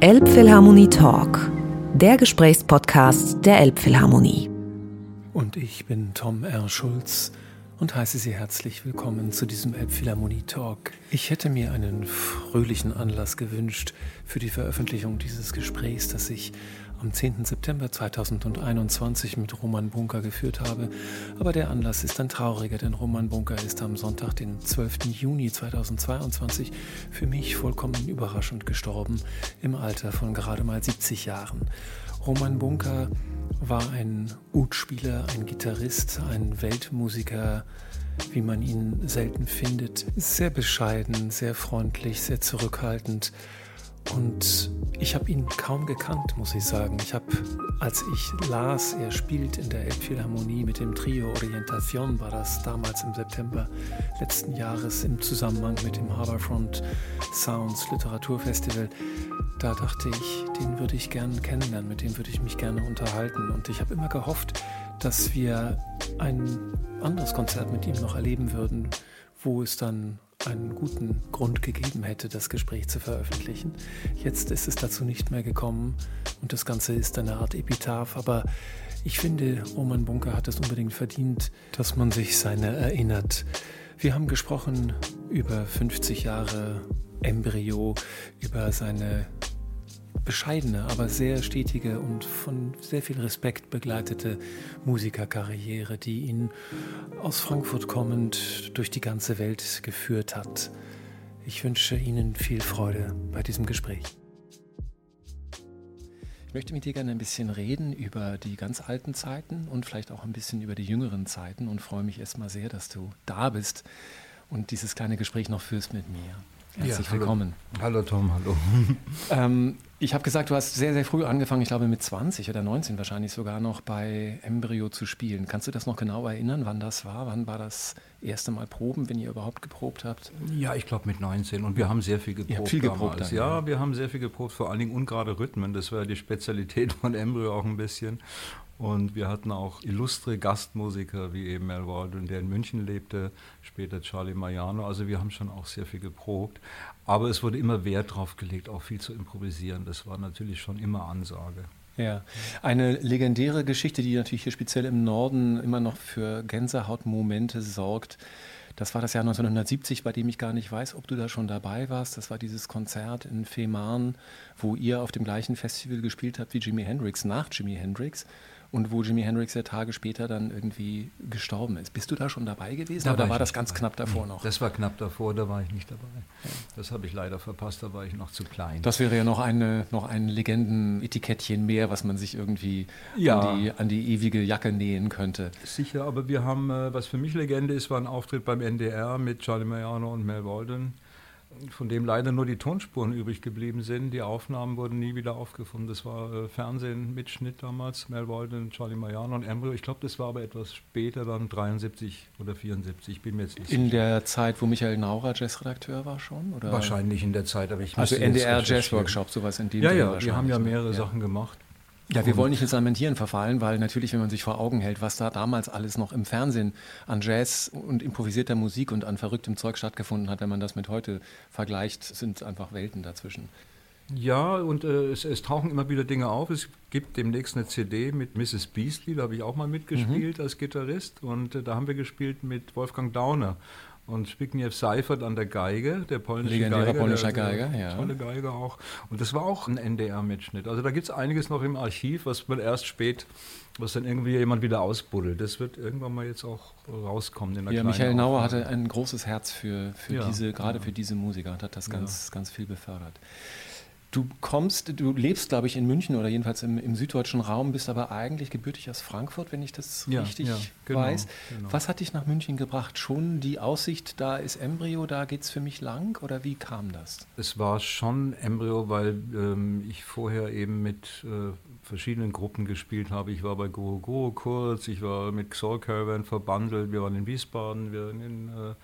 Elbphilharmonie Talk, der Gesprächspodcast der Elbphilharmonie. Und ich bin Tom R. Schulz und heiße Sie herzlich willkommen zu diesem Elbphilharmonie Talk. Ich hätte mir einen fröhlichen Anlass gewünscht für die Veröffentlichung dieses Gesprächs, das ich am 10. September 2021 mit Roman Bunker geführt habe. Aber der Anlass ist ein trauriger, denn Roman Bunker ist am Sonntag, den 12. Juni 2022, für mich vollkommen überraschend gestorben, im Alter von gerade mal 70 Jahren. Roman Bunker war ein Utspieler, ein Gitarrist, ein Weltmusiker, wie man ihn selten findet. Sehr bescheiden, sehr freundlich, sehr zurückhaltend und ich habe ihn kaum gekannt, muss ich sagen. Ich habe, als ich las, er spielt in der Elbphilharmonie mit dem Trio Orientation, war das damals im September letzten Jahres im Zusammenhang mit dem Harbourfront Sounds Literaturfestival. Da dachte ich, den würde ich gerne kennenlernen, mit dem würde ich mich gerne unterhalten. Und ich habe immer gehofft, dass wir ein anderes Konzert mit ihm noch erleben würden, wo es dann einen guten Grund gegeben hätte, das Gespräch zu veröffentlichen. Jetzt ist es dazu nicht mehr gekommen und das Ganze ist eine Art Epitaph, aber ich finde, Roman Bunker hat es unbedingt verdient, dass man sich seiner erinnert. Wir haben gesprochen über 50 Jahre Embryo, über seine bescheidene, aber sehr stetige und von sehr viel Respekt begleitete Musikerkarriere, die ihn aus Frankfurt kommend durch die ganze Welt geführt hat. Ich wünsche Ihnen viel Freude bei diesem Gespräch. Ich möchte mit dir gerne ein bisschen reden über die ganz alten Zeiten und vielleicht auch ein bisschen über die jüngeren Zeiten und freue mich erstmal sehr, dass du da bist und dieses kleine Gespräch noch führst mit mir. Herzlich ja, willkommen. Hallo Tom, hallo. ähm, ich habe gesagt, du hast sehr, sehr früh angefangen, ich glaube mit 20 oder 19 wahrscheinlich sogar noch bei Embryo zu spielen. Kannst du das noch genau erinnern, wann das war? Wann war das erste Mal Proben, wenn ihr überhaupt geprobt habt? Ja, ich glaube mit 19 und wir haben sehr viel geprobt. Ihr habt viel geprobt dann, ja, ja, wir haben sehr viel geprobt, vor allen Dingen ungerade Rhythmen. Das war die Spezialität von Embryo auch ein bisschen. Und wir hatten auch illustre Gastmusiker wie eben Mel Walden, der in München lebte, später Charlie Mariano. Also wir haben schon auch sehr viel geprobt. Aber es wurde immer Wert darauf gelegt, auch viel zu improvisieren. Das war natürlich schon immer Ansage. Ja, eine legendäre Geschichte, die natürlich hier speziell im Norden immer noch für Gänsehautmomente sorgt. Das war das Jahr 1970, bei dem ich gar nicht weiß, ob du da schon dabei warst. Das war dieses Konzert in Fehmarn, wo ihr auf dem gleichen Festival gespielt habt wie Jimi Hendrix, nach Jimi Hendrix und wo Jimi Hendrix ja Tage später dann irgendwie gestorben ist. Bist du da schon dabei gewesen da oder war, das ganz dabei. knapp davor noch? Das war knapp davor, da war ich nicht dabei. Das habe ich leider verpasst, da war ich noch zu klein. Das wäre ja noch, eine, noch ein Legendenetikettchen mehr, was man sich irgendwie ja. an, die, an die ewige Jacke nähen könnte. Sicher, aber wir haben, äh, was für mich Legende ist, war ein Auftritt beim NDR mit Charlie Mariano und Mel Walden von dem leider nur die Tonspuren übrig geblieben sind. Die Aufnahmen wurden nie wieder aufgefunden. Das war äh, Fernsehen mit Schnitt damals, Mel Walden, Charlie Mariano und Embryo. Ich glaube, das war aber etwas später, dann 73 oder 74, bin mir jetzt nicht In sicher. der Zeit, wo Michael Naurer Jazzredakteur war schon? Oder? Wahrscheinlich in der Zeit, aber ich Also NDR Jazz Workshop, sowas in dem Ja, ja, wir haben ja mehrere ja. Sachen gemacht. Ja, wir wollen nicht ins Lamentieren verfallen, weil natürlich, wenn man sich vor Augen hält, was da damals alles noch im Fernsehen an Jazz und improvisierter Musik und an verrücktem Zeug stattgefunden hat, wenn man das mit heute vergleicht, sind einfach Welten dazwischen. Ja, und äh, es, es, tauchen immer wieder Dinge auf. Es gibt demnächst eine CD mit Mrs. Beasley, da habe ich auch mal mitgespielt mhm. als Gitarrist. Und äh, da haben wir gespielt mit Wolfgang Dauner und Zbigniew Seifert an der Geige, der polnische Legendäre Geiger. polnischer Geiger, ja. Tolle Geiger auch. Und das war auch ein NDR-Mitschnitt. Also da gibt es einiges noch im Archiv, was man erst spät, was dann irgendwie jemand wieder ausbuddelt. Das wird irgendwann mal jetzt auch rauskommen. In der ja, Michael Nauer hatte ein großes Herz für, für ja, diese, gerade ja. für diese Musiker und hat das ganz, ganz viel befördert. Du kommst, du lebst, glaube ich, in München oder jedenfalls im, im, süddeutschen Raum, bist aber eigentlich gebürtig aus Frankfurt, wenn ich das ja, richtig ja, genau, weiß. Genau. Was hat dich nach München gebracht? Schon die Aussicht, da ist Embryo, da geht es für mich lang oder wie kam das? Es war schon Embryo, weil ähm, ich vorher eben mit äh, verschiedenen Gruppen gespielt habe. Ich war bei Guru Guru kurz, ich war mit Xol Caravan verbandelt, wir waren in Wiesbaden, wir waren in äh,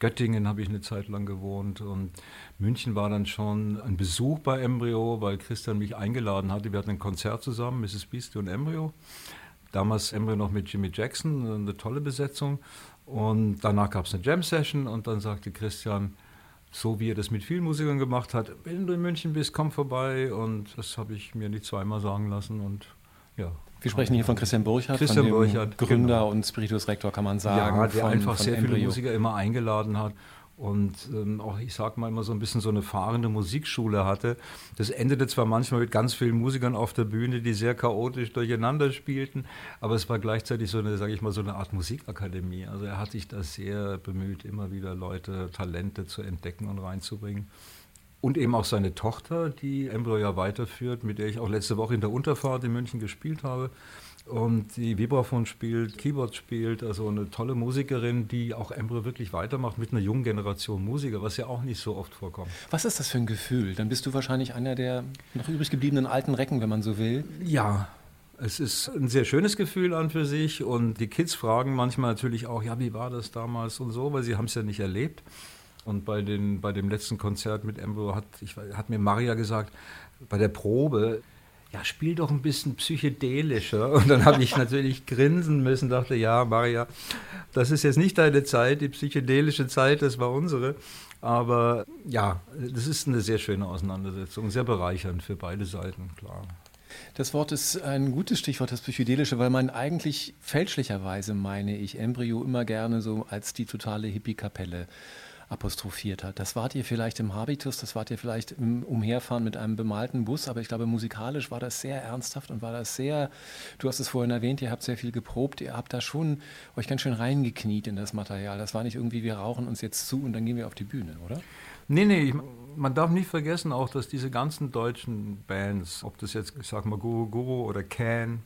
Göttingen habe ich eine Zeit lang gewohnt und München war dann schon ein Besuch bei Embryo, weil Christian mich eingeladen hatte. Wir hatten ein Konzert zusammen, Mrs. Beastie und Embryo. Damals Embryo noch mit Jimmy Jackson, eine tolle Besetzung. Und danach gab es eine Jam-Session und dann sagte Christian, so wie er das mit vielen Musikern gemacht hat, wenn du in München bist, komm vorbei. Und das habe ich mir nicht zweimal sagen lassen. Und ja. Wir sprechen hier von Christian Burchardt, Christian von Burchardt, Gründer genau. und Spiritus Rector, kann man sagen. Ja, der von, einfach von sehr Embryo. viele Musiker immer eingeladen hat und ähm, auch, ich sag mal, immer so ein bisschen so eine fahrende Musikschule hatte. Das endete zwar manchmal mit ganz vielen Musikern auf der Bühne, die sehr chaotisch durcheinander spielten, aber es war gleichzeitig so eine, sage ich mal, so eine Art Musikakademie. Also er hat sich da sehr bemüht, immer wieder Leute, Talente zu entdecken und reinzubringen. Und eben auch seine Tochter, die Embryo ja weiterführt, mit der ich auch letzte Woche in der Unterfahrt in München gespielt habe und die Vibraphon spielt, Keyboard spielt, also eine tolle Musikerin, die auch Embryo wirklich weitermacht mit einer jungen Generation Musiker, was ja auch nicht so oft vorkommt. Was ist das für ein Gefühl? Dann bist du wahrscheinlich einer der noch übrig gebliebenen alten Recken, wenn man so will. Ja, es ist ein sehr schönes Gefühl an für sich und die Kids fragen manchmal natürlich auch, ja, wie war das damals und so, weil sie haben es ja nicht erlebt. Und bei, den, bei dem letzten Konzert mit Embryo hat, ich, hat mir Maria gesagt, bei der Probe, ja, spiel doch ein bisschen psychedelischer. Und dann habe ich natürlich grinsen müssen, dachte, ja, Maria, das ist jetzt nicht deine Zeit, die psychedelische Zeit, das war unsere. Aber ja, das ist eine sehr schöne Auseinandersetzung, sehr bereichernd für beide Seiten, klar. Das Wort ist ein gutes Stichwort, das Psychedelische, weil man eigentlich fälschlicherweise, meine ich, Embryo immer gerne so als die totale Hippie-Kapelle apostrophiert hat. Das wart ihr vielleicht im Habitus, das wart ihr vielleicht im Umherfahren mit einem bemalten Bus, aber ich glaube, musikalisch war das sehr ernsthaft und war das sehr, du hast es vorhin erwähnt, ihr habt sehr viel geprobt, ihr habt da schon euch ganz schön reingekniet in das Material. Das war nicht irgendwie, wir rauchen uns jetzt zu und dann gehen wir auf die Bühne, oder? Nee, nee, ich, man darf nicht vergessen auch, dass diese ganzen deutschen Bands, ob das jetzt, ich sag mal, Guru Guru oder Can,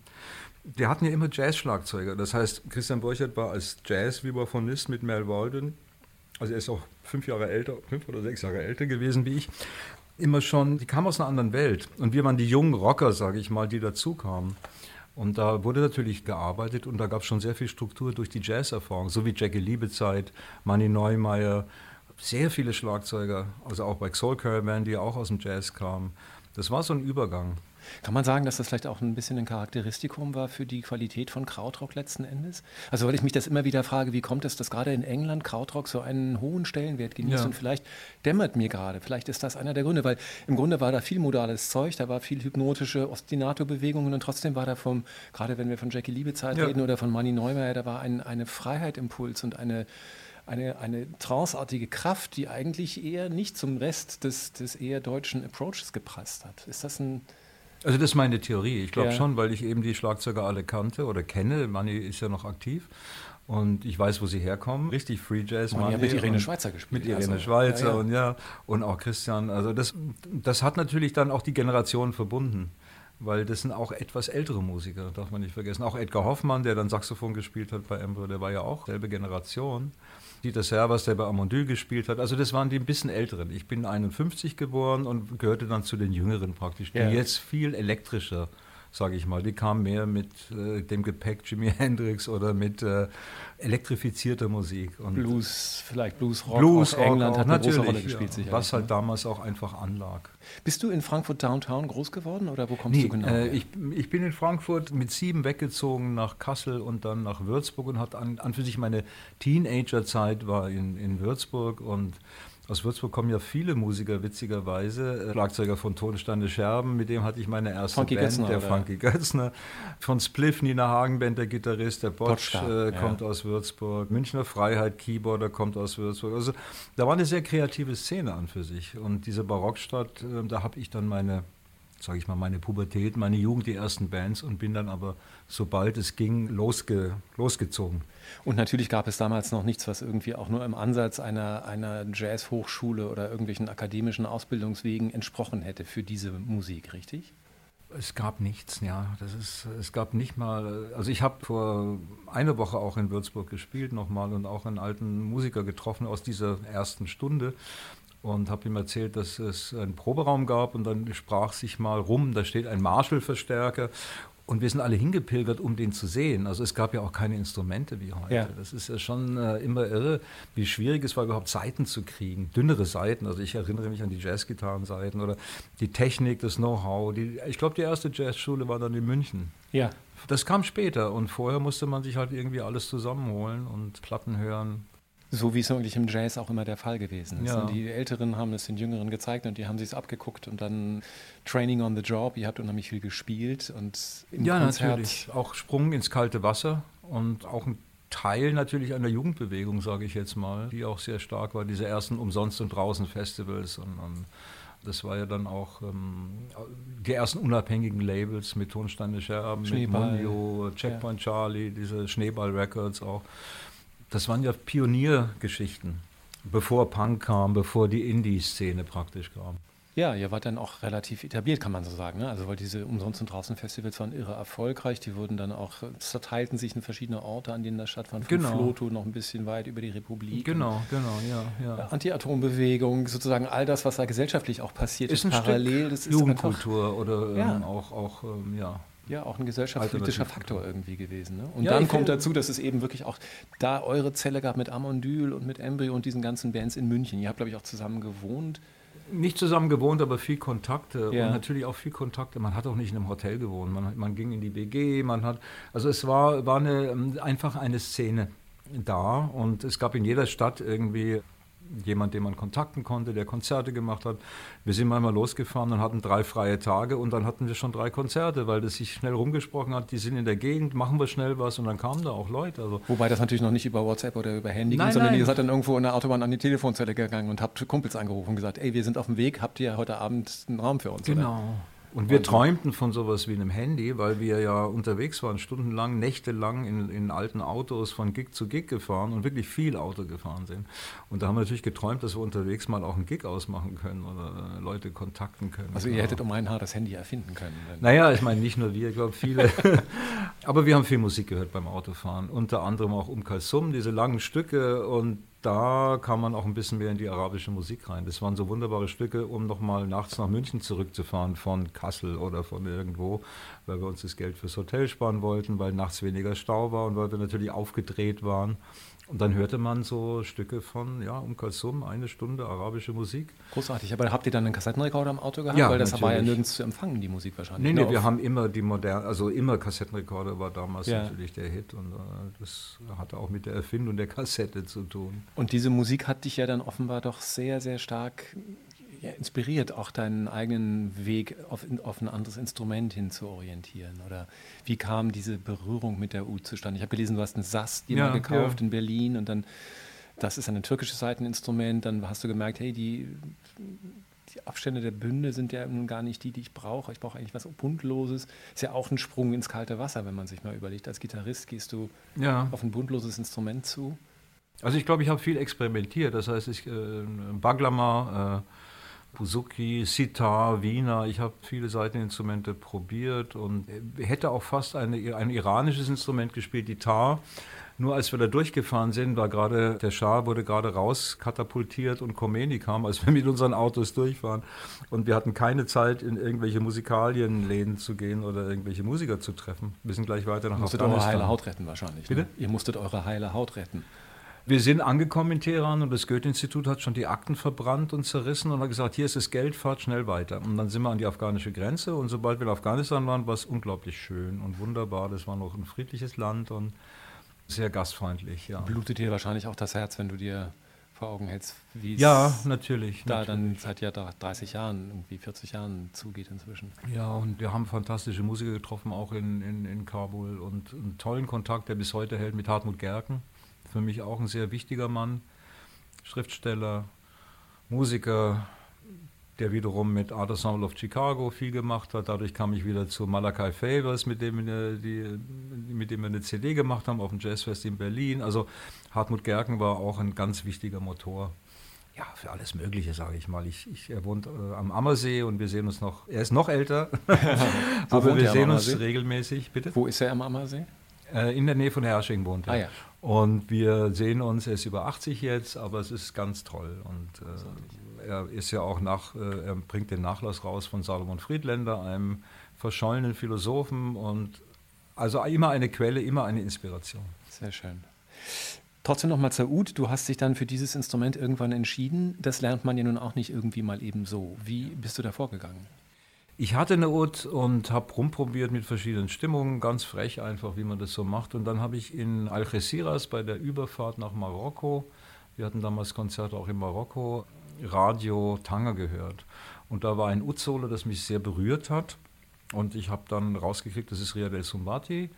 die hatten ja immer Jazz-Schlagzeuger. Das heißt, Christian Burchert war als Jazz-Vibraphonist mit Mel Walden also er ist auch fünf Jahre älter, fünf oder sechs Jahre älter gewesen wie ich, immer schon, die kam aus einer anderen Welt. Und wir waren die jungen Rocker, sage ich mal, die dazu kamen. Und da wurde natürlich gearbeitet und da gab es schon sehr viel Struktur durch die Jazz-Erfahrung, so wie Jackie Liebezeit, Manny Neumeier, sehr viele Schlagzeuger, also auch bei Soul Caravan, die auch aus dem Jazz kamen. Das war so ein Übergang. Kann man sagen, dass das vielleicht auch ein bisschen ein Charakteristikum war für die Qualität von Krautrock letzten Endes? Also weil ich mich das immer wieder frage, wie kommt es, dass gerade in England Krautrock so einen hohen Stellenwert genießt ja. und vielleicht dämmert mir gerade, vielleicht ist das einer der Gründe, weil im Grunde war da viel modales Zeug, da war viel hypnotische Ostinato-Bewegungen und trotzdem war da vom, gerade wenn wir von Jackie Liebezeit ja. reden oder von Manny Neumeier, da war ein, eine Freiheit Impuls und eine eine, eine tranceartige Kraft, die eigentlich eher nicht zum Rest des, des eher deutschen Approaches gepasst hat. Ist das ein, also das ist meine Theorie. Ich glaube ja. schon, weil ich eben die Schlagzeuger alle kannte oder kenne. Manni ist ja noch aktiv. Und ich weiß, wo sie herkommen. Richtig Free Jazz. Man hat mit Irene Schweizer gespielt. Mit Irene also, Schweizer ja, ja. und ja. Und auch Christian. Also das, das hat natürlich dann auch die Generation verbunden. Weil das sind auch etwas ältere Musiker, darf man nicht vergessen. Auch Edgar Hoffmann, der dann Saxophon gespielt hat bei Embryo, der war ja auch selbe Generation. Dieter Servas, der bei Amondyl gespielt hat. Also das waren die ein bisschen älteren. Ich bin 51 geboren und gehörte dann zu den Jüngeren praktisch, die ja. jetzt viel elektrischer sage ich mal. Die kamen mehr mit äh, dem Gepäck Jimi Hendrix oder mit äh, elektrifizierter Musik. Und Blues, vielleicht Blues Rock Blues, England auch, hat eine große Rolle gespielt. Ja, was halt damals auch einfach anlag. Bist du in Frankfurt Downtown groß geworden oder wo kommst nee, du genau? Äh, ich, ich, bin in Frankfurt mit sieben weggezogen nach Kassel und dann nach Würzburg und hat an, an für sich meine Teenagerzeit war in, in Würzburg und aus Würzburg kommen ja viele Musiker, witzigerweise. Schlagzeuger von Tonstande Scherben, mit dem hatte ich meine erste Funky Band, Götzner, der oder? Funky Götzner. Von Spliff, Nina Hagenband, der Gitarrist, der Botsch äh, kommt ja. aus Würzburg. Münchner Freiheit, Keyboarder, kommt aus Würzburg. Also da war eine sehr kreative Szene an für sich. Und diese Barockstadt, äh, da habe ich dann meine sage ich mal, meine Pubertät, meine Jugend, die ersten Bands und bin dann aber, sobald es ging, losge, losgezogen. Und natürlich gab es damals noch nichts, was irgendwie auch nur im Ansatz einer, einer Jazzhochschule oder irgendwelchen akademischen Ausbildungswegen entsprochen hätte für diese Musik, richtig? Es gab nichts, ja. Das ist, es gab nicht mal. Also ich habe vor einer Woche auch in Würzburg gespielt nochmal und auch einen alten Musiker getroffen aus dieser ersten Stunde und habe ihm erzählt, dass es einen Proberaum gab und dann sprach sich mal rum, da steht ein Marshall-Verstärker und wir sind alle hingepilgert, um den zu sehen. Also es gab ja auch keine Instrumente wie heute. Ja. Das ist ja schon äh, immer irre, wie schwierig es war, überhaupt Seiten zu kriegen. Dünnere Seiten. Also ich erinnere mich an die Jazzgitarrenseiten oder die Technik, das Know-how. Ich glaube, die erste Jazzschule war dann in München. Ja. Das kam später und vorher musste man sich halt irgendwie alles zusammenholen und Platten hören. So wie es eigentlich im Jazz auch immer der Fall gewesen ist. Ja. Die Älteren haben es den Jüngeren gezeigt und die haben sich es abgeguckt und dann Training on the Job. Ihr habt unheimlich viel gespielt und im ja, Konzert. natürlich. Auch Sprung ins kalte Wasser und auch ein Teil natürlich einer Jugendbewegung, sage ich jetzt mal, die auch sehr stark war, diese ersten Umsonst- und Draußen-Festivals und, und das war ja dann auch ähm, die ersten unabhängigen Labels mit Tonsteine Scherben, mit. Mondio, Checkpoint Charlie, diese Schneeball Records auch. Das waren ja Pioniergeschichten, bevor Punk kam, bevor die Indie-Szene praktisch kam. Ja, ihr wart dann auch relativ etabliert, kann man so sagen. Ne? Also weil diese Umsonst- und Draußen-Festivals waren irre erfolgreich. Die wurden dann auch, zerteilten sich in verschiedene Orte, an denen das stattfand. Von Genau. Floto noch ein bisschen weit über die Republik. Genau, genau, ja. Ja. Anti-Atom-Bewegung, sozusagen all das, was da gesellschaftlich auch passiert ist, Ist parallel. Stück das ist einfach, Jugendkultur oder ähm, Ja. auch, auch ähm, ja. Ja, auch ein gesellschaftspolitischer Faktor irgendwie gewesen. Ne? Und Ja, dann kommt dazu, dass es eben wirklich auch da eure Zelle gab mit Amondyl und mit Embryo und diesen ganzen Bands in München. Ihr habt, glaube ich, auch zusammen gewohnt. Nicht zusammen gewohnt, aber viel Kontakte Ja. und natürlich auch viel Kontakte. Man hat auch nicht in einem Hotel gewohnt. Man, man ging in die WG, man hat, also es war, war eine, ähm, einfach eine Szene da und es gab in jeder Stadt irgendwie jemand, den man kontakten konnte, der Konzerte gemacht hat. Wir sind manchmal losgefahren und hatten drei freie Tage und dann hatten wir schon drei Konzerte, weil das sich schnell rumgesprochen hat, die sind in der Gegend, machen wir schnell was und dann kamen da auch Leute. Also Wobei das natürlich noch nicht über WhatsApp oder über Handy Nein, ging, sondern nein. ihr seid dann irgendwo in der Autobahn an die Telefonzelle gegangen und habt Kumpels angerufen und gesagt, ey, wir sind auf dem Weg, habt ihr heute Abend einen Raum für uns? Oder? Und wir träumten von sowas wie einem Handy, weil wir ja unterwegs waren, stundenlang, nächtelang in, in alten Autos von Gig zu Gig gefahren und wirklich viel Auto gefahren sind. Und da haben wir natürlich geträumt, dass wir unterwegs mal auch einen Gig ausmachen können oder äh, Leute kontakten können. Also ihr hättet um ein Haar das Handy erfinden können. Naja, ich meine nicht nur wir, ich glaube viele. Aber wir haben viel Musik gehört beim Autofahren. Unter anderem auch Um Kalsum, diese langen Stücke. Und da kam man auch ein bisschen mehr in die arabische Musik rein. Das waren so wunderbare Stücke, um nochmal nachts nach München zurückzufahren von Kassel oder von irgendwo, weil wir uns das Geld fürs Hotel sparen wollten, weil nachts weniger Stau war und weil wir natürlich aufgedreht waren. Und dann hörte man so Stücke von, ja, Um Kalsum, eine Stunde arabische Musik. Großartig. Aber habt ihr dann einen Kassettenrekorder im Auto gehabt? Ja, Weil das war ja natürlich. nirgends zu empfangen, die Musik wahrscheinlich. Nee, ne? nee, wir haben immer die moderne, also immer Kassettenrekorder war damals Ja. natürlich der Hit und äh, das hatte auch mit der Erfindung der Kassette zu tun. Und diese Musik hat dich ja dann offenbar doch sehr, sehr stark ja, inspiriert, auch deinen eigenen Weg auf, auf ein anderes Instrument hin zu orientieren. Oder wie kam diese Berührung mit der Ud zustande? Ich habe gelesen, du hast einen Sass dir Ja, mal gekauft ja. in Berlin und dann, das ist ein türkisches Seiteninstrument, dann hast du gemerkt, hey, die, die Abstände der Bünde sind ja nun gar nicht die, die ich brauche. Ich brauche eigentlich was Bundloses. Ist ja auch ein Sprung ins kalte Wasser, wenn man sich mal überlegt. Als Gitarrist gehst du Ja. auf ein bundloses Instrument zu. Also ich glaube, ich habe viel experimentiert. Das heißt, ich, äh, Baglama, äh, Buzuki, Sitar, Wiener, ich habe viele Seiteninstrumente probiert und äh, hätte auch fast eine, ein iranisches Instrument gespielt, die Tar. Nur als wir da durchgefahren sind, war gerade der Schah wurde gerade rauskatapultiert und Khomeini kam, als wir mit unseren Autos durchfahren. Und wir hatten keine Zeit, in irgendwelche Musikalienläden zu gehen oder irgendwelche Musiker zu treffen. Wir sind gleich weiter nach Ihr musstet eure heile Haut retten wahrscheinlich. Bitte? Ne? Ihr musstet eure heile Haut retten. Wir sind angekommen in Teheran und das Goethe-Institut hat schon die Akten verbrannt und zerrissen und hat gesagt, hier ist das Geld, fahrt schnell weiter. Und dann sind wir an die afghanische Grenze und sobald wir in Afghanistan waren, war es unglaublich schön und wunderbar. Das war noch ein friedliches Land und sehr gastfreundlich, ja. Blutet dir wahrscheinlich auch das Herz, wenn du dir vor Augen hältst, wie es Ja, natürlich. da natürlich. dann seit ja 30 Jahren, irgendwie 40 Jahren zugeht inzwischen. Ja, und wir haben fantastische Musiker getroffen, auch in, in, in Kabul und einen tollen Kontakt, der bis heute hält, mit Hartmut Gerken. Für mich auch ein sehr wichtiger Mann, Schriftsteller, Musiker, der wiederum mit Art Ensemble of Chicago viel gemacht hat. Dadurch kam ich wieder zu Malachi Favors, mit dem, wir die, mit dem wir eine CD gemacht haben auf dem Jazzfest in Berlin. Also Hartmut Gerken war auch ein ganz wichtiger Motor. Ja, für alles Mögliche, sage ich mal. Ich, ich, er wohnt äh, am Ammersee und wir sehen uns noch, er ist noch älter, aber wir sehen uns regelmäßig, bitte. Wo ist er am Ammersee? Äh, in der Nähe von Hersching wohnt er. Ah ja. Und wir sehen uns, er ist über 80 jetzt, aber es ist ganz toll. Und äh, er ist ja auch nach, äh, er bringt den Nachlass raus von Salomon Friedländer, einem verschollenen Philosophen und also immer eine Quelle, immer eine Inspiration. Sehr schön. Trotzdem nochmal zur Ud. Du hast dich dann für dieses Instrument irgendwann entschieden. Das lernt man ja nun auch nicht irgendwie mal eben so. Wie bist du da vorgegangen? Ich hatte eine Ud und habe rumprobiert mit verschiedenen Stimmungen, ganz frech einfach, wie man das so macht. Und dann habe ich in Algeciras bei der Überfahrt nach Marokko Wir hatten damals Konzerte auch in Marokko, Radio Tanga gehört. Und da war ein Uzzolo, das mich sehr berührt hat. Und ich habe dann rausgekriegt, das ist Riyad El Sumbati.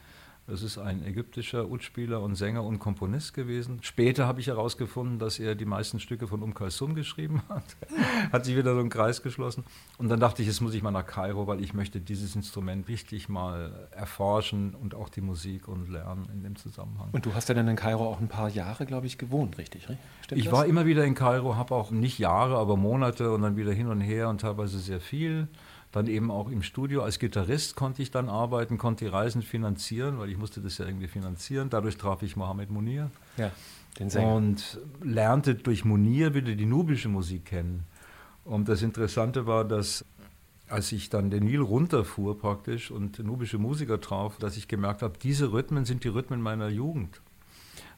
Das ist ein ägyptischer Utspieler und Sänger und Komponist gewesen. Später habe ich herausgefunden, dass er die meisten Stücke von Um Kulsum geschrieben hat. hat sich wieder so ein Kreis geschlossen. Und dann dachte ich, jetzt muss ich mal nach Kairo, weil ich möchte dieses Instrument richtig mal erforschen und auch die Musik und lernen in dem Zusammenhang. Und du hast ja dann in Kairo auch ein paar Jahre, glaube ich, gewohnt, richtig? Stimmt ich das? war immer wieder in Kairo, habe auch nicht Jahre, aber Monate und dann wieder hin und her und teilweise sehr viel dann eben auch im Studio. Als Gitarrist konnte ich dann arbeiten, konnte die Reisen finanzieren, weil ich musste das ja irgendwie finanzieren. Dadurch traf ich Mohammed Munir. Ja, den Sänger. Und lernte durch Munir wieder die nubische Musik kennen. Und das Interessante war, dass als ich dann den Nil runterfuhr praktisch und nubische Musiker traf, dass ich gemerkt habe, diese Rhythmen sind die Rhythmen meiner Jugend.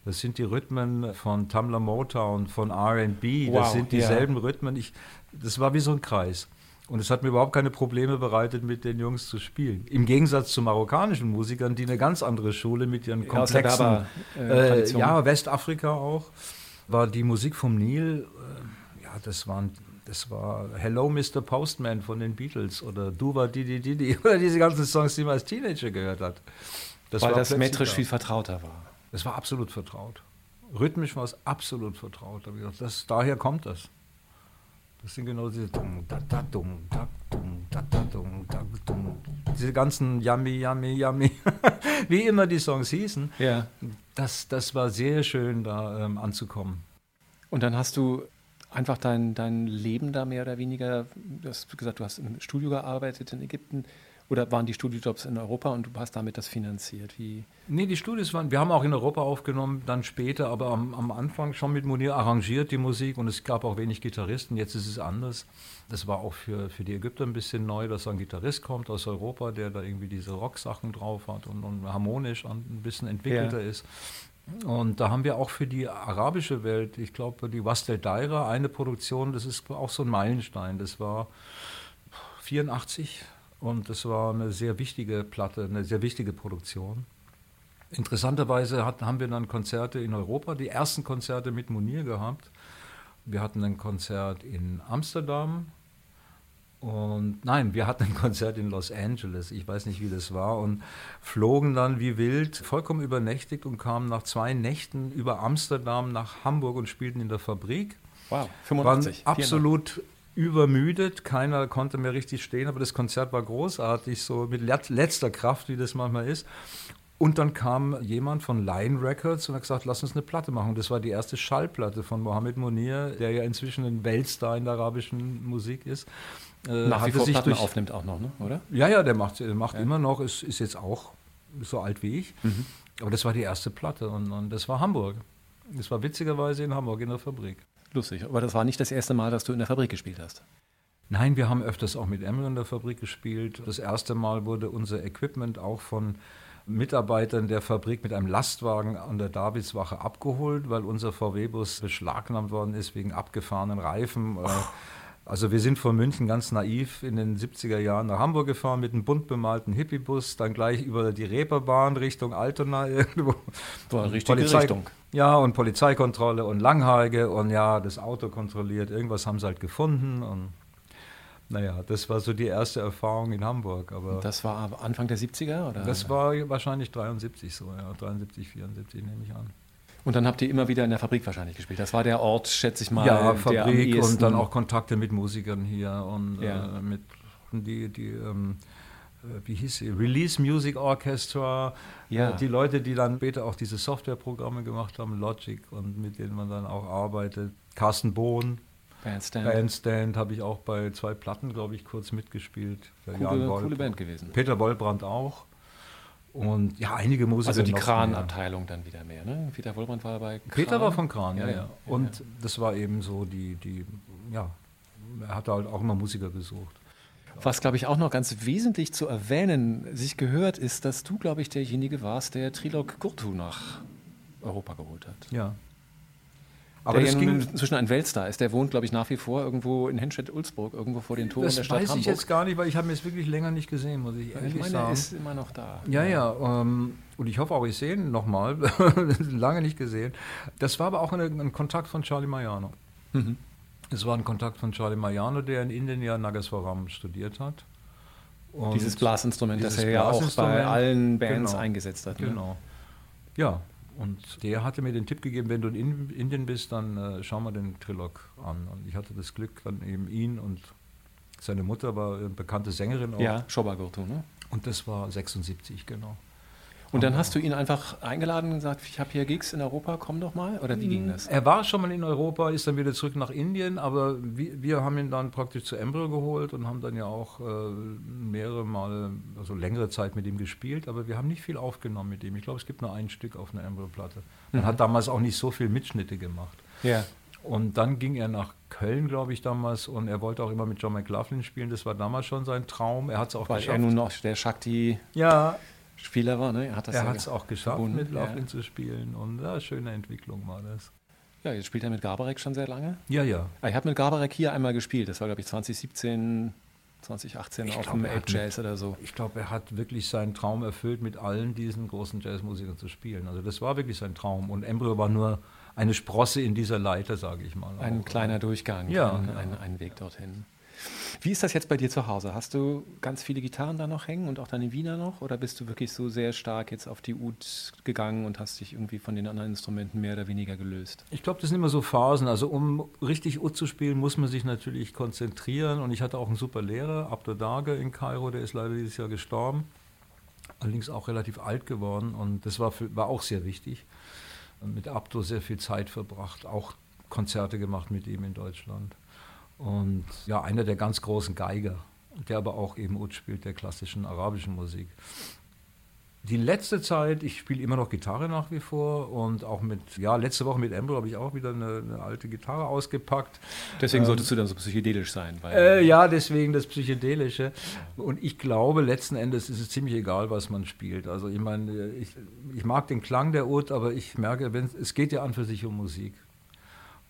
Das sind die Rhythmen von Tamla Motown, von R&B, wow, das sind dieselben ja. Rhythmen. Ich, das war wie so ein Kreis. Und es hat mir überhaupt keine Probleme bereitet, mit den Jungs zu spielen. Im Gegensatz zu marokkanischen Musikern, die eine ganz andere Schule mit ihren komplexen, ja, äh, äh, ja Westafrika auch, war die Musik vom Nil, äh, ja, das waren das war Hello Mr. Postman von den Beatles oder Duva Didi Didi oder diese ganzen Songs, die man als Teenager gehört hat. Das Weil das metrisch da. viel vertrauter war. Es war absolut vertraut. Rhythmisch war es absolut vertraut. Das, daher kommt das. Das sind genau diese diese ganzen Yummy, Yummy, Yummy, wie immer die Songs hießen. Ja. Das, das war sehr schön, da ähm, anzukommen. Und dann hast du einfach dein, dein Leben da mehr oder weniger, du hast gesagt, du hast im Studio gearbeitet in Ägypten, oder waren die Studiojobs in Europa und du hast damit das finanziert? Wie? Nee, die Studios waren, wir haben auch in Europa aufgenommen, dann später, aber am, am Anfang schon mit Munir arrangiert die Musik und es gab auch wenig Gitarristen. Jetzt ist es anders. Das war auch für, für die Ägypter ein bisschen neu, dass ein Gitarrist kommt aus Europa, der da irgendwie diese Rocksachen drauf hat und, und harmonisch ein bisschen entwickelter ja. ist. Und da haben wir auch für die arabische Welt, ich glaube, die Wastel Daira, eine Produktion, das ist auch so ein Meilenstein. Das war 84, und das war eine sehr wichtige Platte, eine sehr wichtige Produktion. Interessanterweise hat, haben wir dann Konzerte in Europa, die ersten Konzerte mit Munir gehabt. Wir hatten ein Konzert in Amsterdam und nein, wir hatten ein Konzert in Los Angeles. Ich weiß nicht, wie das war und flogen dann wie wild, vollkommen übernächtigt und kamen nach zwei Nächten über Amsterdam nach Hamburg und spielten in der Fabrik. Wow, 85. Waren absolut übermüdet, keiner konnte mehr richtig stehen, aber das Konzert war großartig, so mit letzter Kraft, wie das manchmal ist. Und dann kam jemand von Lion Records und hat gesagt, lass uns eine Platte machen. das war die erste Schallplatte von Mohammed Monir, der ja inzwischen ein Weltstar in der arabischen Musik ist. Äh, Nach wie vor sich Platten durch, aufnimmt auch noch, ne? oder? Ja, ja, der macht, macht ja. immer noch, ist, ist jetzt auch so alt wie ich. Mhm. Aber das war die erste Platte und, und das war Hamburg. Das war witzigerweise in Hamburg in der Fabrik. Lustig. Aber das war nicht das erste Mal, dass du in der Fabrik gespielt hast. Nein, wir haben öfters auch mit Emily in der Fabrik gespielt. Das erste Mal wurde unser Equipment auch von Mitarbeitern der Fabrik mit einem Lastwagen an der Davidswache abgeholt, weil unser VW-Bus beschlagnahmt worden ist wegen abgefahrenen Reifen. Oh. Also wir sind von München ganz naiv in den 70er Jahren nach Hamburg gefahren mit einem bunt bemalten Hippiebus, dann gleich über die Reeperbahn Richtung Altona irgendwo. War eine richtige Polizei, Richtung. Ja, und Polizeikontrolle und Langhaige und ja, das Auto kontrolliert. Irgendwas haben sie halt gefunden und naja, das war so die erste Erfahrung in Hamburg. Aber das war Anfang der 70er? Oder? Das war wahrscheinlich 73 so, ja, 73, 74 nehme ich an. Und dann habt ihr immer wieder in der Fabrik wahrscheinlich gespielt. Das war der Ort, schätze ich mal. Ja, Fabrik und dann auch Kontakte mit Musikern hier und ja. äh, mit die, die ähm, äh, wie hieß sie, Release Music Orchestra, ja. Äh, die Leute, die dann später auch diese Softwareprogramme gemacht haben, Logic und mit denen man dann auch arbeitet. Carsten Bohn, Bandstand. Bandstand habe ich auch bei zwei Platten, glaube ich, kurz mitgespielt. Coole, coole Band gewesen. Peter Wollbrand auch. Und ja, einige Musiker. Also die Kran-Abteilung dann wieder mehr, ne? Peter Wollbrand war bei Kran. Peter war von Kran, ja, ja. ja. Und ja. das war eben so die, die, ja, er hat halt auch immer Musiker gesucht. Was, glaube ich, auch noch ganz wesentlich zu erwähnen sich gehört, ist, dass du, glaube ich, derjenige warst, der Trilog Gurtu nach Europa geholt hat. Ja. Aber der ging inzwischen ein Weltstar ist. Der wohnt, glaube ich, nach wie vor irgendwo in Henstedt-Ulzburg, irgendwo vor den Toren das der Stadt weiß Hamburg. ich jetzt gar nicht, weil ich habe ihn jetzt wirklich länger nicht gesehen, muss ich ehrlich ich meine, sagen. Er ist immer noch da. Ja, ja. Ähm, und ich hoffe auch, ich sehe ihn nochmal. lange nicht gesehen. Das war aber auch eine, ein Kontakt von Charlie Mariano. Mhm. Es war ein Kontakt von Charlie Mariano, der in Indien ja Nagaswaram studiert hat. Und dieses Blasinstrument, das er ja auch bei allen Bands genau, eingesetzt hat. Ne? Genau. Ja, und der hatte mir den Tipp gegeben, wenn du in Indien bist, dann äh, schau mal den Trilog an. Und ich hatte das Glück, dann eben ihn und seine Mutter war eine bekannte Sängerin auch. Ja, Shobha ne? Und das war 76, genau. Und dann hast du ihn einfach eingeladen und gesagt, ich habe hier Gigs in Europa, komm doch mal? Oder wie ging hm, das? Er war schon mal in Europa, ist dann wieder zurück nach Indien, aber wir, wir haben ihn dann praktisch zu Embryo geholt und haben dann ja auch äh, mehrere Male, also längere Zeit mit ihm gespielt, aber wir haben nicht viel aufgenommen mit ihm. Ich glaube, es gibt nur ein Stück auf einer Embryo-Platte. Man mhm. hat damals auch nicht so viel Mitschnitte gemacht. Ja. Und dann ging er nach Köln, glaube ich, damals, und er wollte auch immer mit John McLaughlin spielen. Das war damals schon sein Traum. Er hat es auch Weil geschafft. er nun noch der Shakti. Ja, Spieler war. Ne? Er hat es ja auch geschafft, verbunden. mit Laughlin ja. zu spielen. Und ja, schöne Entwicklung war das. Ja, jetzt spielt er mit Gabarek schon sehr lange. Ja, ja. Ah, ich habe mit Gabarek hier einmal gespielt. Das war, glaube ich, 2017, 2018 ich auf glaub, dem Ape Jazz oder so. Ich glaube, er hat wirklich seinen Traum erfüllt, mit allen diesen großen Jazzmusikern zu spielen. Also das war wirklich sein Traum. Und Embryo war nur eine Sprosse in dieser Leiter, sage ich mal. Ein auch. kleiner Durchgang, ja, ein, ja. Ein, ein Weg dorthin. Wie ist das jetzt bei dir zu Hause? Hast du ganz viele Gitarren da noch hängen und auch deine Wiener noch? Oder bist du wirklich so sehr stark jetzt auf die Ud gegangen und hast dich irgendwie von den anderen Instrumenten mehr oder weniger gelöst? Ich glaube, das sind immer so Phasen. Also um richtig Ud zu spielen, muss man sich natürlich konzentrieren. Und ich hatte auch einen super Lehrer, Abdo Dage in Kairo, der ist leider dieses Jahr gestorben. Allerdings auch relativ alt geworden und das war, für, war auch sehr wichtig. Mit Abdo sehr viel Zeit verbracht, auch Konzerte gemacht mit ihm in Deutschland. Und ja, einer der ganz großen Geiger, der aber auch eben Ud spielt, der klassischen arabischen Musik. Die letzte Zeit, ich spiele immer noch Gitarre nach wie vor und auch mit, ja, letzte Woche mit Embryo habe ich auch wieder eine, eine, alte Gitarre ausgepackt. Deswegen ähm, solltest du dann so psychedelisch sein. Äh, ja, deswegen das Psychedelische. Und ich glaube, letzten Endes ist es ziemlich egal, was man spielt. Also ich meine, ich, ich mag den Klang der Ud, aber ich merke, wenn, es geht ja an für sich um Musik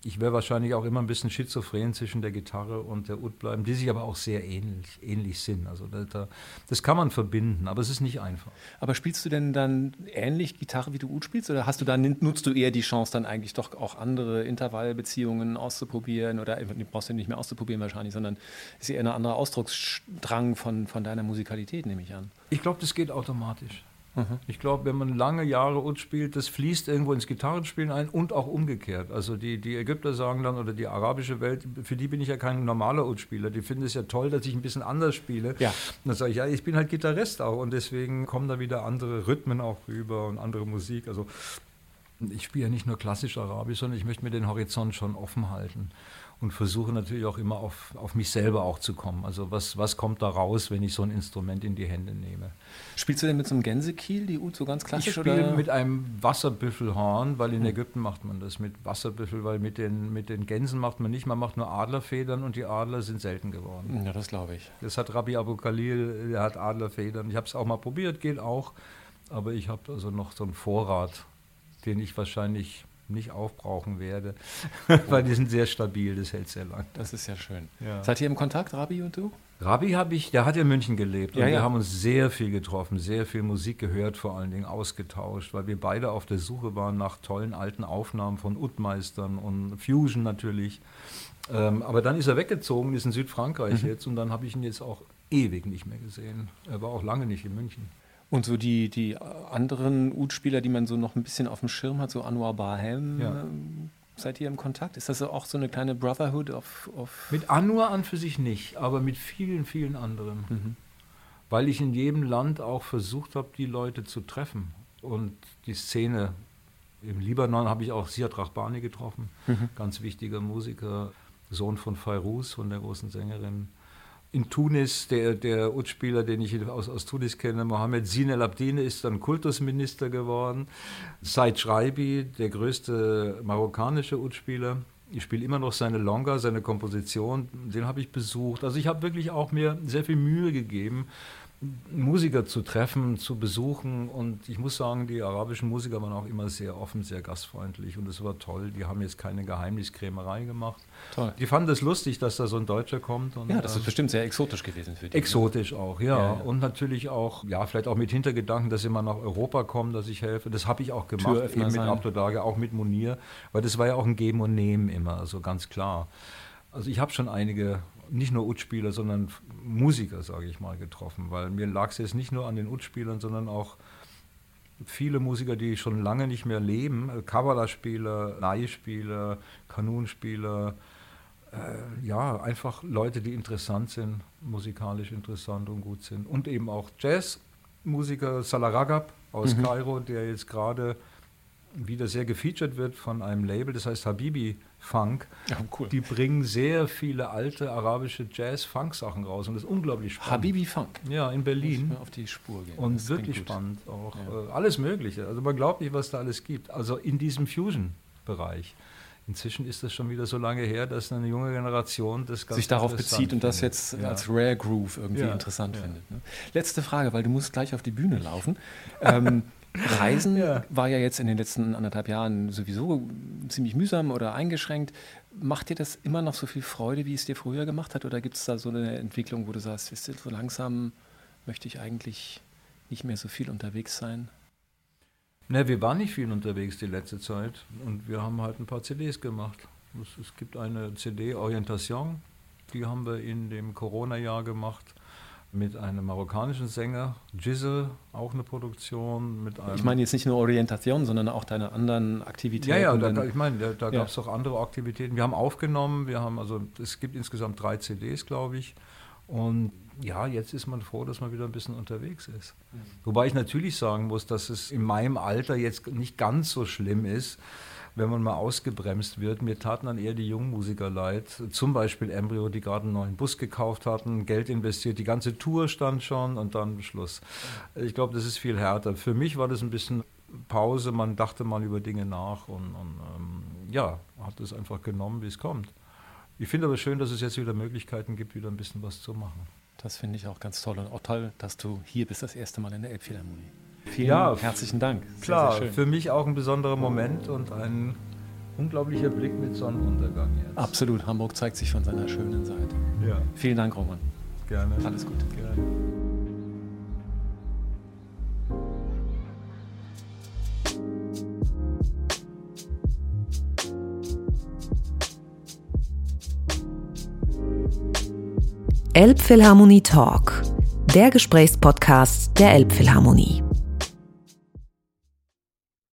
ich wäre wahrscheinlich auch immer ein bisschen schizophren zwischen der Gitarre und der Ud bleiben, die sich aber auch sehr ähnlich, ähnlich sind. Also da, das kann man verbinden, aber es ist nicht einfach. Aber spielst du denn dann ähnlich Gitarre, wie du Ud spielst? Oder hast du dann, nutzt du eher die Chance, dann eigentlich doch auch andere Intervallbeziehungen auszuprobieren? Oder du brauchst du nicht mehr auszuprobieren wahrscheinlich, sondern ist eher ein anderer Ausdrucksdrang von, von deiner Musikalität, nehme ich an. Ich glaube, das geht automatisch. Mhm. Ich glaube, wenn man lange Jahre Ud spielt, das fließt irgendwo ins Gitarrenspielen ein und auch umgekehrt. Also die, die Ägypter sagen dann, oder die arabische Welt, für die bin ich ja kein normaler Ud-Spieler. Die finden es ja toll, dass ich ein bisschen anders spiele. Ja. Und dann sage ich, ja, ich bin halt Gitarrist auch und deswegen kommen da wieder andere Rhythmen auch rüber und andere Musik. Also ich spiele ja nicht nur klassisch arabisch, sondern ich möchte mir den Horizont schon offen halten und versuche natürlich auch immer auf, auf mich selber auch zu kommen. Also was, was kommt da raus, wenn ich so ein Instrument in die Hände nehme? Spielst du denn mit so einem Gänsekiel, die Ud, so ganz klassisch? Ich spiele mit einem Wasserbüffelhorn, weil in hm. Ägypten macht man das mit Wasserbüffel, weil mit den, mit den Gänsen macht man nicht, man macht nur Adlerfedern und die Adler sind selten geworden. Ja, das glaube ich. Das hat Rabbi Abu Khalil, der hat Adlerfedern. Ich habe es auch mal probiert, geht auch, aber ich habe also noch so einen Vorrat, den ich wahrscheinlich nicht aufbrauchen werde, weil die sind sehr stabil, das hält sehr lang. Das ist ja schön. Ja. Seid ihr im Kontakt, Rabi und du? Rabi habe ich, der hat in München gelebt und ja, wir haben uns sehr viel getroffen, sehr viel Musik gehört, vor allen Dingen ausgetauscht, weil wir beide auf der Suche waren nach tollen alten Aufnahmen von Utmeistern und Fusion natürlich. Ähm, aber dann ist er weggezogen, ist in Südfrankreich mhm. jetzt und dann habe ich ihn jetzt auch ewig nicht mehr gesehen. Er war auch lange nicht in München. Und so die, die anderen Ud-Spieler, die man so noch ein bisschen auf dem Schirm hat, so Anwar Bahem, ja. Ähm, seid ihr im Kontakt? Ist das auch so eine kleine Brotherhood of, of Mit Anwar an für sich nicht, aber mit vielen, vielen anderen. Mhm. Weil ich in jedem Land auch versucht habe, die Leute zu treffen und die Szene. Im Libanon habe ich auch Siad Rahbani getroffen, mhm. ganz wichtiger Musiker, Sohn von Fairuz, von der großen Sängerin in Tunis, der, der Utspieler, den ich aus, aus Tunis kenne, Mohamed Zine El Abdine, ist dann Kultusminister geworden. Said Schreibi, der größte marokkanische Utspieler. Ich spiele immer noch seine Longa, seine Komposition, den habe ich besucht. Also ich habe wirklich auch mir sehr viel Mühe gegeben, Musiker zu treffen, zu besuchen. Und ich muss sagen, die arabischen Musiker waren auch immer sehr offen, sehr gastfreundlich. Und es war toll. Die haben jetzt keine Geheimniskrämerei gemacht. Toll. Die fanden es lustig, dass da so ein Deutscher kommt. Und, ja, das ist äh, bestimmt sehr exotisch gewesen für die. Ne? Exotisch auch, ja. Ja, ja. Und natürlich auch, ja, vielleicht auch mit Hintergedanken, dass sie mal nach Europa kommen, dass ich helfe. Das habe ich auch gemacht, eben mit Abdodage, auch mit Munir. Weil das war ja auch ein Geben und Nehmen immer, also ganz klar. Also ich habe schon einige nicht nur Utspieler, sondern Musiker, sage ich mal, getroffen, weil mir lag es jetzt nicht nur an den Utspielern, sondern auch viele Musiker, die schon lange nicht mehr leben, Kabbalah-Spieler, Nai-Spieler, Kanunspieler, äh, ja, einfach Leute, die interessant sind, musikalisch interessant und gut sind. Und eben auch Jazzmusiker Salah Ragab aus mhm. Kairo, der jetzt gerade wieder sehr gefeatured wird von einem Label, das heißt Habibi Funk. Ja, cool. Die bringen sehr viele alte arabische Jazz-Funk-Sachen raus und das ist unglaublich spannend. Habibi Funk. Ja, in Berlin. auf die Spur gehen. Und das wirklich spannend auch. Ja. Äh, alles Mögliche. Also man glaubt nicht, was da alles gibt. Also in diesem Fusion-Bereich. Inzwischen ist das schon wieder so lange her, dass eine junge Generation das sich darauf bezieht und das jetzt ja. als Rare Groove irgendwie ja. interessant findet. Ne? Letzte Frage, weil du musst gleich auf die Bühne laufen. ähm, Reisen ja. war ja jetzt in den letzten anderthalb Jahren sowieso ziemlich mühsam oder eingeschränkt. Macht dir das immer noch so viel Freude, wie es dir früher gemacht hat? Oder gibt es da so eine Entwicklung, wo du sagst, wisst ihr, so langsam möchte ich eigentlich nicht mehr so viel unterwegs sein? Ne, wir waren nicht viel unterwegs die letzte Zeit und wir haben halt ein paar CDs gemacht. Es, es gibt eine CD Orientation, die haben wir in dem Corona-Jahr gemacht mit einem marokkanischen Sänger, Jizzle, auch eine Produktion. Mit einem ich meine jetzt nicht nur Orientation, sondern auch deine anderen Aktivitäten. Ja, ja, da, ich meine, da, da ja. gab es auch andere Aktivitäten. Wir haben aufgenommen, wir haben, also es gibt insgesamt drei CDs, glaube ich. Und ja, jetzt ist man froh, dass man wieder ein bisschen unterwegs ist. Mhm. Wobei ich natürlich sagen muss, dass es in meinem Alter jetzt nicht ganz so schlimm ist, wenn man mal ausgebremst wird. Mir taten dann eher die jungen Musiker leid. Zum Beispiel Embryo, die gerade einen neuen Bus gekauft hatten, Geld investiert, die ganze Tour stand schon und dann Schluss. Ich glaube, das ist viel härter. Für mich war das ein bisschen Pause, man dachte mal über Dinge nach und, und ähm, ja, hat es einfach genommen, wie es kommt. Ich finde aber schön, dass es jetzt wieder Möglichkeiten gibt, wieder ein bisschen was zu machen. Das finde ich auch ganz toll und auch toll, dass du hier bist das erste Mal in der Elbphilharmonie. Vielen ja, herzlichen Dank. Klar, sehr, sehr für mich auch ein besonderer Moment und ein unglaublicher Blick mit Sonnenuntergang jetzt. Absolut, Hamburg zeigt sich von seiner schönen Seite. Ja. Vielen Dank, Roman. Gerne. Alles Gute. Gerne. Elbphilharmonie Talk, der Gesprächspodcast der Elbphilharmonie.